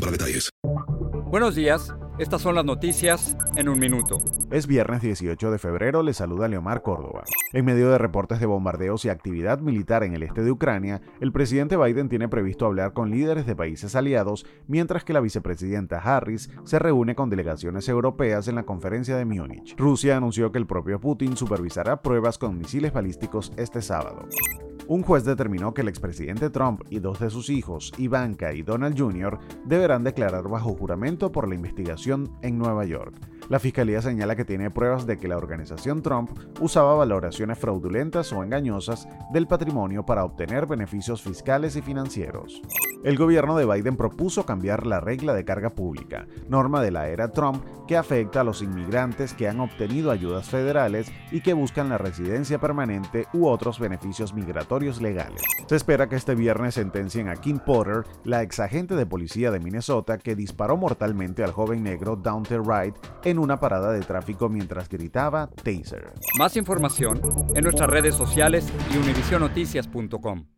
para detalles. Buenos días, estas son las noticias en un minuto. Es viernes 18 de febrero, le saluda Leomar Córdoba. En medio de reportes de bombardeos y actividad militar en el este de Ucrania, el presidente Biden tiene previsto hablar con líderes de países aliados, mientras que la vicepresidenta Harris se reúne con delegaciones europeas en la conferencia de Múnich. Rusia anunció que el propio Putin supervisará pruebas con misiles balísticos este sábado. Un juez determinó que el expresidente Trump y dos de sus hijos, Ivanka y Donald Jr., deberán declarar bajo juramento por la investigación en Nueva York. La fiscalía señala que tiene pruebas de que la organización Trump usaba valoraciones fraudulentas o engañosas del patrimonio para obtener beneficios fiscales y financieros. El gobierno de Biden propuso cambiar la regla de carga pública, norma de la era Trump que afecta a los inmigrantes que han obtenido ayudas federales y que buscan la residencia permanente u otros beneficios migratorios legales. Se espera que este viernes sentencien a Kim Potter, la ex agente de policía de Minnesota que disparó mortalmente al joven negro Daunte Wright en una parada de tráfico mientras gritaba Taser. Más información en nuestras redes sociales y univisionoticias.com.